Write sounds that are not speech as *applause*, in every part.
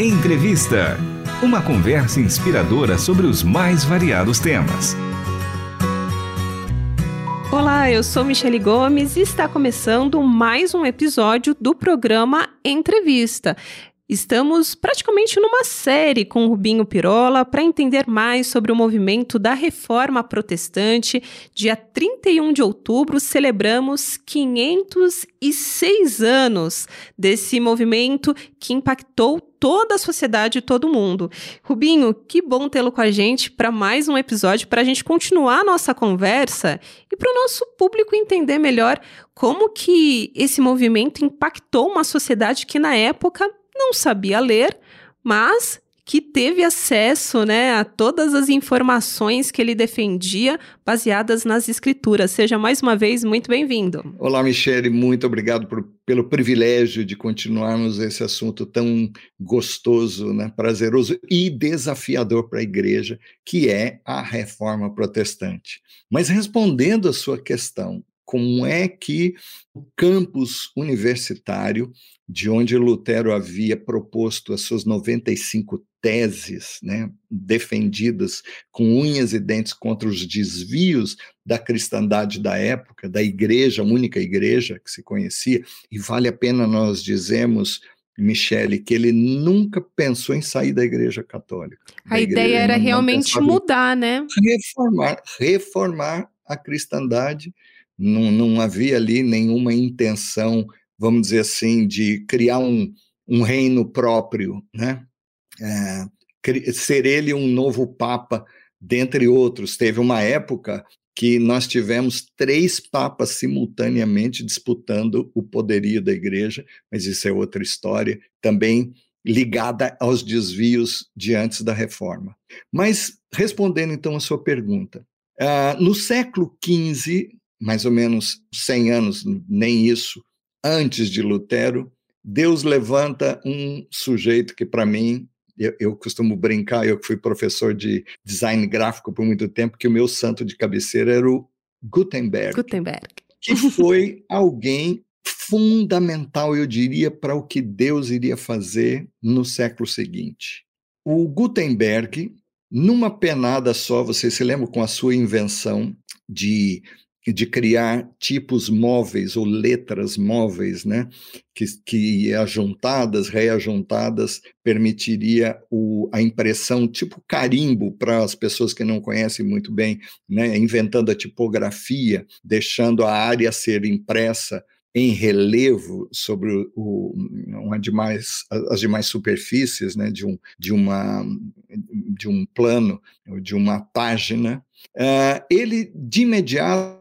Entrevista. Uma conversa inspiradora sobre os mais variados temas. Olá, eu sou Michele Gomes e está começando mais um episódio do programa Entrevista. Estamos praticamente numa série com Rubinho Pirola para entender mais sobre o movimento da Reforma Protestante. Dia 31 de outubro celebramos 506 anos desse movimento que impactou toda a sociedade e todo mundo. Rubinho, que bom tê-lo com a gente para mais um episódio para a gente continuar a nossa conversa e para o nosso público entender melhor como que esse movimento impactou uma sociedade que na época não sabia ler, mas que teve acesso né, a todas as informações que ele defendia baseadas nas escrituras. Seja mais uma vez muito bem-vindo. Olá, Michele, muito obrigado por, pelo privilégio de continuarmos esse assunto tão gostoso, né, prazeroso e desafiador para a igreja, que é a reforma protestante. Mas respondendo a sua questão, como é que o campus universitário, de onde Lutero havia proposto as suas 95 teses, né, defendidas com unhas e dentes contra os desvios da cristandade da época, da igreja, a única igreja que se conhecia, e vale a pena nós dizermos Michele, que ele nunca pensou em sair da Igreja Católica. A ideia era realmente mudar, né? Reformar, reformar a cristandade não, não havia ali nenhuma intenção, vamos dizer assim, de criar um, um reino próprio, né? É, ser ele um novo papa, dentre outros. Teve uma época que nós tivemos três papas simultaneamente disputando o poderio da igreja, mas isso é outra história, também ligada aos desvios de antes da reforma. Mas, respondendo então a sua pergunta, uh, no século XV, mais ou menos 100 anos, nem isso, antes de Lutero, Deus levanta um sujeito que, para mim, eu, eu, costumo brincar, eu que fui professor de design gráfico por muito tempo, que o meu santo de cabeceira era o Gutenberg. Gutenberg. Que foi alguém fundamental, eu diria, para o que Deus iria fazer no século seguinte. O Gutenberg, numa penada só, você se lembra com a sua invenção de de criar tipos móveis ou letras móveis, né, que, que ajuntadas, reajuntadas, permitiria o, a impressão tipo carimbo para as pessoas que não conhecem muito bem, né, inventando a tipografia, deixando a área ser impressa em relevo sobre o, uma demais, as demais superfícies né, de, um, de, uma, de um plano, de uma página, uh, ele de imediato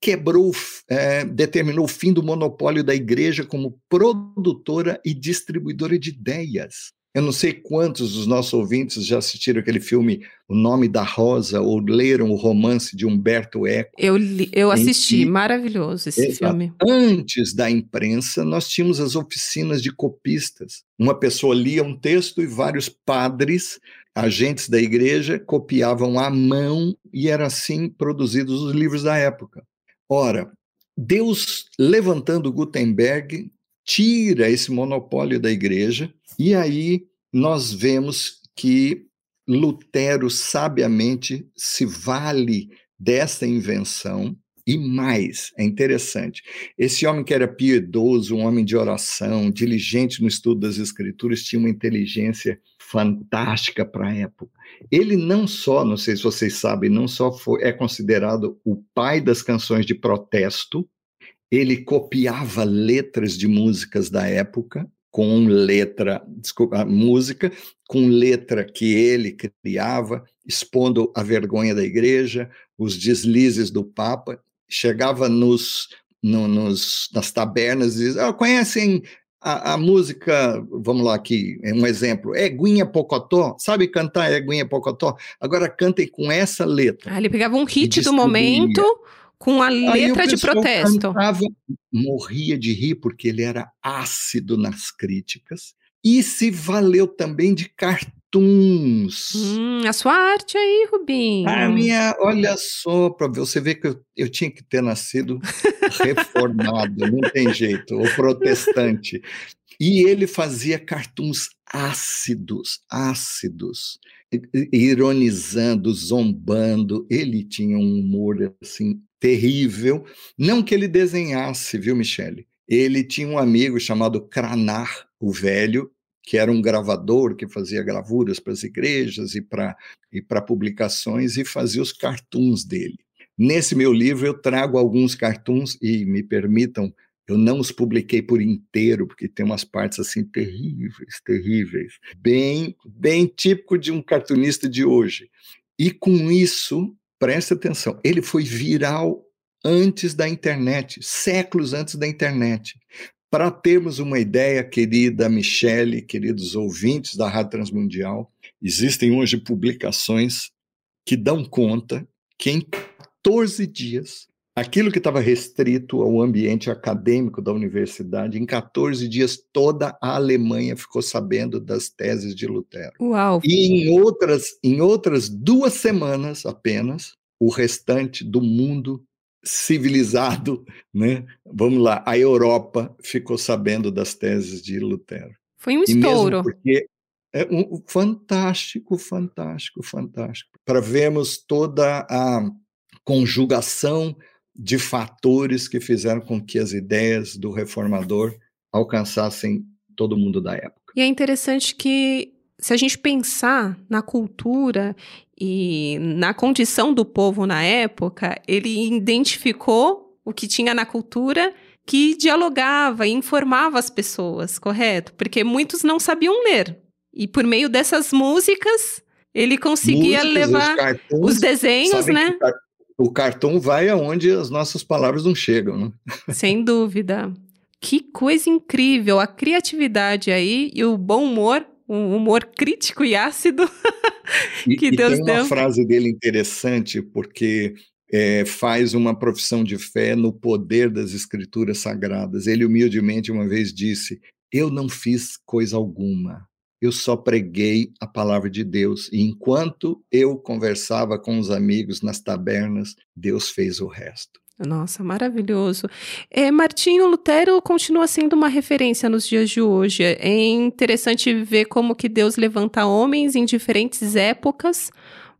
quebrou, é, determinou o fim do monopólio da igreja como produtora e distribuidora de ideias. Eu não sei quantos dos nossos ouvintes já assistiram aquele filme O Nome da Rosa ou leram o romance de Humberto Eco. Eu, li, eu assisti, que, maravilhoso esse filme. Antes da imprensa, nós tínhamos as oficinas de copistas. Uma pessoa lia um texto e vários padres, agentes da igreja, copiavam à mão e era assim produzidos os livros da época. Ora, Deus levantando Gutenberg tira esse monopólio da igreja e aí nós vemos que Lutero sabiamente se vale dessa invenção e mais, é interessante, esse homem que era piedoso, um homem de oração, diligente no estudo das escrituras, tinha uma inteligência fantástica para a época. Ele não só, não sei se vocês sabem, não só foi, é considerado o pai das canções de protesto, ele copiava letras de músicas da época, com letra, desculpa, música, com letra que ele criava, expondo a vergonha da igreja, os deslizes do Papa, chegava nos, no, nos, nas tabernas e dizia, ah, conhecem a, a, música, vamos lá aqui, é um exemplo, Eguinha Pocotó, sabe cantar Eguinha Pocotó? Agora cantem com essa letra. Ah, ele pegava um hit do momento com a letra de protesto. Cantava, morria de rir porque ele era ácido nas críticas e se valeu também de cartoons. Hum, a sua arte aí, Rubinho. A minha, olha só, para você ver que eu, eu tinha que ter nascido *laughs* reformado, não tem jeito, ou protestante. E ele fazia cartoons ácidos, ácidos, ironizando, zombando. Ele tinha um humor assim terrível. Não que ele desenhasse, viu, Michele? Ele tinha um amigo chamado Cranar, o velho, que era um gravador que fazia gravuras para as igrejas e para e publicações e fazia os cartoons dele. Nesse meu livro eu trago alguns cartoons e me permitam eu não os publiquei por inteiro, porque tem umas partes assim terríveis, terríveis, bem, bem típico de um cartunista de hoje. E com isso, preste atenção, ele foi viral antes da internet, séculos antes da internet. Para termos uma ideia, querida Michele, queridos ouvintes da Rádio Transmundial, existem hoje publicações que dão conta que em 14 dias Aquilo que estava restrito ao ambiente acadêmico da universidade, em 14 dias toda a Alemanha ficou sabendo das teses de Lutero. Uau! E em outras, em outras duas semanas apenas, o restante do mundo civilizado, né? Vamos lá, a Europa ficou sabendo das teses de Lutero. Foi um estouro. porque é um fantástico, fantástico, fantástico. Para vermos toda a conjugação de fatores que fizeram com que as ideias do reformador alcançassem todo mundo da época. E é interessante que, se a gente pensar na cultura e na condição do povo na época, ele identificou o que tinha na cultura que dialogava e informava as pessoas, correto? Porque muitos não sabiam ler. E por meio dessas músicas, ele conseguia músicas, levar os, cartoons, os desenhos, né? o cartão vai aonde as nossas palavras não chegam, né? *laughs* Sem dúvida. Que coisa incrível, a criatividade aí e o bom humor, um humor crítico e ácido *laughs* que e, Deus e tem deu. uma frase dele interessante, porque é, faz uma profissão de fé no poder das escrituras sagradas. Ele humildemente uma vez disse: Eu não fiz coisa alguma, eu só preguei a palavra de Deus. E enquanto eu conversava com os amigos nas tabernas, Deus fez o resto. Nossa, maravilhoso. É, Martinho Lutero continua sendo uma referência nos dias de hoje. É interessante ver como que Deus levanta homens em diferentes épocas,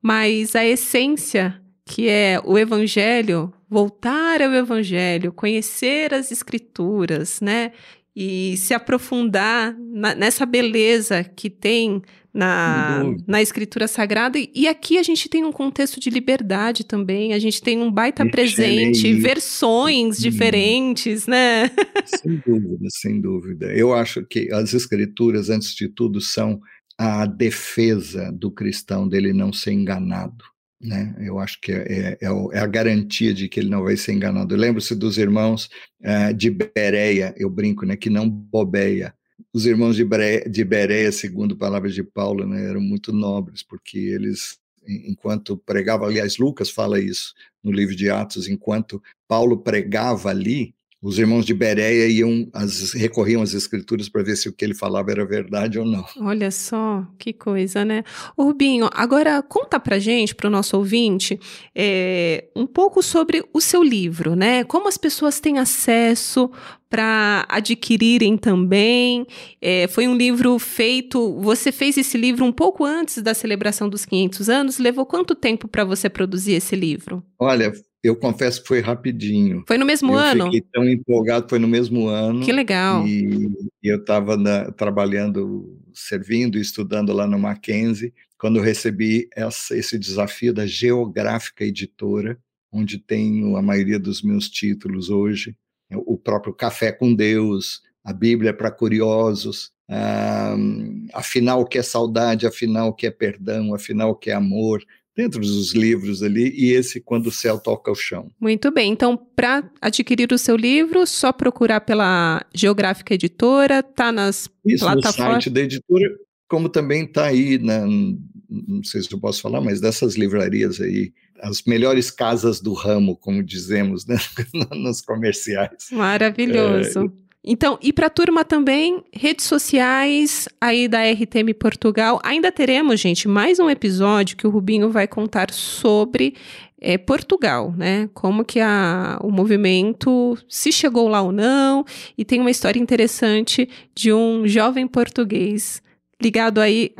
mas a essência que é o evangelho, voltar ao evangelho, conhecer as escrituras, né? E se aprofundar na, nessa beleza que tem na, na escritura sagrada. E aqui a gente tem um contexto de liberdade também, a gente tem um baita presente, versões diferentes, né? *laughs* Sem dúvida, sem dúvida. Eu acho que as escrituras, antes de tudo, são a defesa do cristão dele não ser enganado. Né? Eu acho que é, é, é, a garantia de que ele não vai ser enganado. Lembro-se dos irmãos uh, de Bereia, eu brinco, né, que não bobeia. Os irmãos de Bereia, de Bereia segundo palavras de Paulo, né, eram muito nobres, porque eles, enquanto pregavam, aliás, Lucas fala isso no livro de Atos, enquanto Paulo pregava ali, os irmãos de Bereia iam, as, recorriam às escrituras para ver se o que ele falava era verdade ou não. Olha só, que coisa, né? Ô Rubinho, agora conta pra gente, para o nosso ouvinte, é, um pouco sobre o seu livro, né? Como as pessoas têm acesso para adquirirem também. É, foi um livro feito. Você fez esse livro um pouco antes da celebração dos 500 anos. Levou quanto tempo para você produzir esse livro? Olha, eu confesso que foi rapidinho. Foi no mesmo eu ano? Fiquei tão empolgado, foi no mesmo ano. Que legal. E, e eu estava trabalhando, servindo, estudando lá no Mackenzie, quando eu recebi essa, esse desafio da Geográfica Editora, onde tenho a maioria dos meus títulos hoje, o próprio Café com Deus, a Bíblia para curiosos, um, afinal o que é saudade, afinal o que é perdão, afinal o que é amor, dentro dos livros ali, e esse Quando o Céu Toca o Chão. Muito bem, então para adquirir o seu livro, só procurar pela Geográfica Editora, tá nas Isso, plataformas... no site da editora, como também está aí, na, não sei se eu posso falar, mas dessas livrarias aí, as melhores casas do ramo, como dizemos, né, *laughs* nos comerciais. Maravilhoso. É, então, e para a turma também, redes sociais aí da RTM Portugal. Ainda teremos, gente, mais um episódio que o Rubinho vai contar sobre é Portugal, né? Como que a, o movimento se chegou lá ou não, e tem uma história interessante de um jovem português ligado aí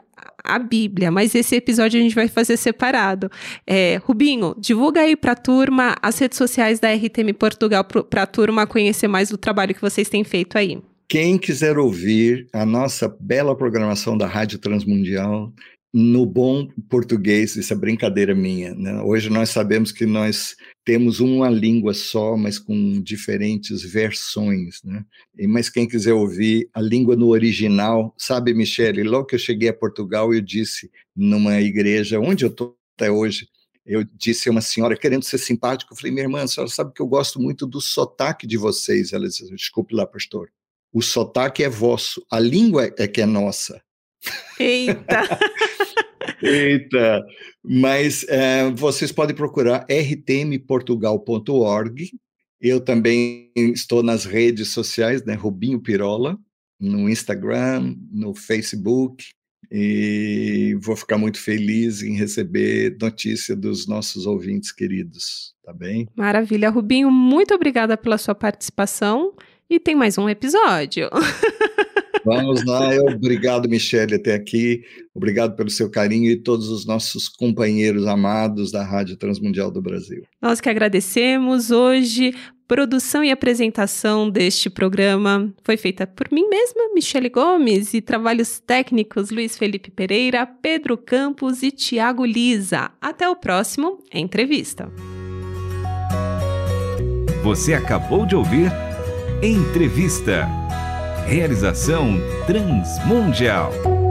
à Bíblia, mas esse episódio a gente vai fazer separado. É, Rubinho, divulga aí para a turma as redes sociais da RTM Portugal para a turma conhecer mais do trabalho que vocês têm feito aí. Quem quiser ouvir a nossa bela programação da Rádio Transmundial, no bom português, isso é brincadeira minha. Né? Hoje nós sabemos que nós temos uma língua só, mas com diferentes versões. Né? E, mas quem quiser ouvir a língua no original, sabe, Michele, logo que eu cheguei a Portugal, eu disse numa igreja, onde eu estou até hoje, eu disse a uma senhora, querendo ser simpático, eu falei, minha irmã, a senhora sabe que eu gosto muito do sotaque de vocês. Ela disse, desculpe lá, pastor, o sotaque é vosso, a língua é que é nossa. Eita! Eita! Mas é, vocês podem procurar rtmportugal.org. Eu também estou nas redes sociais, né? Rubinho Pirola, no Instagram, no Facebook. E vou ficar muito feliz em receber notícia dos nossos ouvintes queridos, tá bem? Maravilha, Rubinho, muito obrigada pela sua participação e tem mais um episódio. *laughs* Vamos lá, obrigado, Michele, até aqui. Obrigado pelo seu carinho e todos os nossos companheiros amados da Rádio Transmundial do Brasil. Nós que agradecemos. Hoje, produção e apresentação deste programa foi feita por mim mesma, Michele Gomes, e trabalhos técnicos Luiz Felipe Pereira, Pedro Campos e Tiago Lisa. Até o próximo Entrevista. Você acabou de ouvir Entrevista. Realização Transmundial.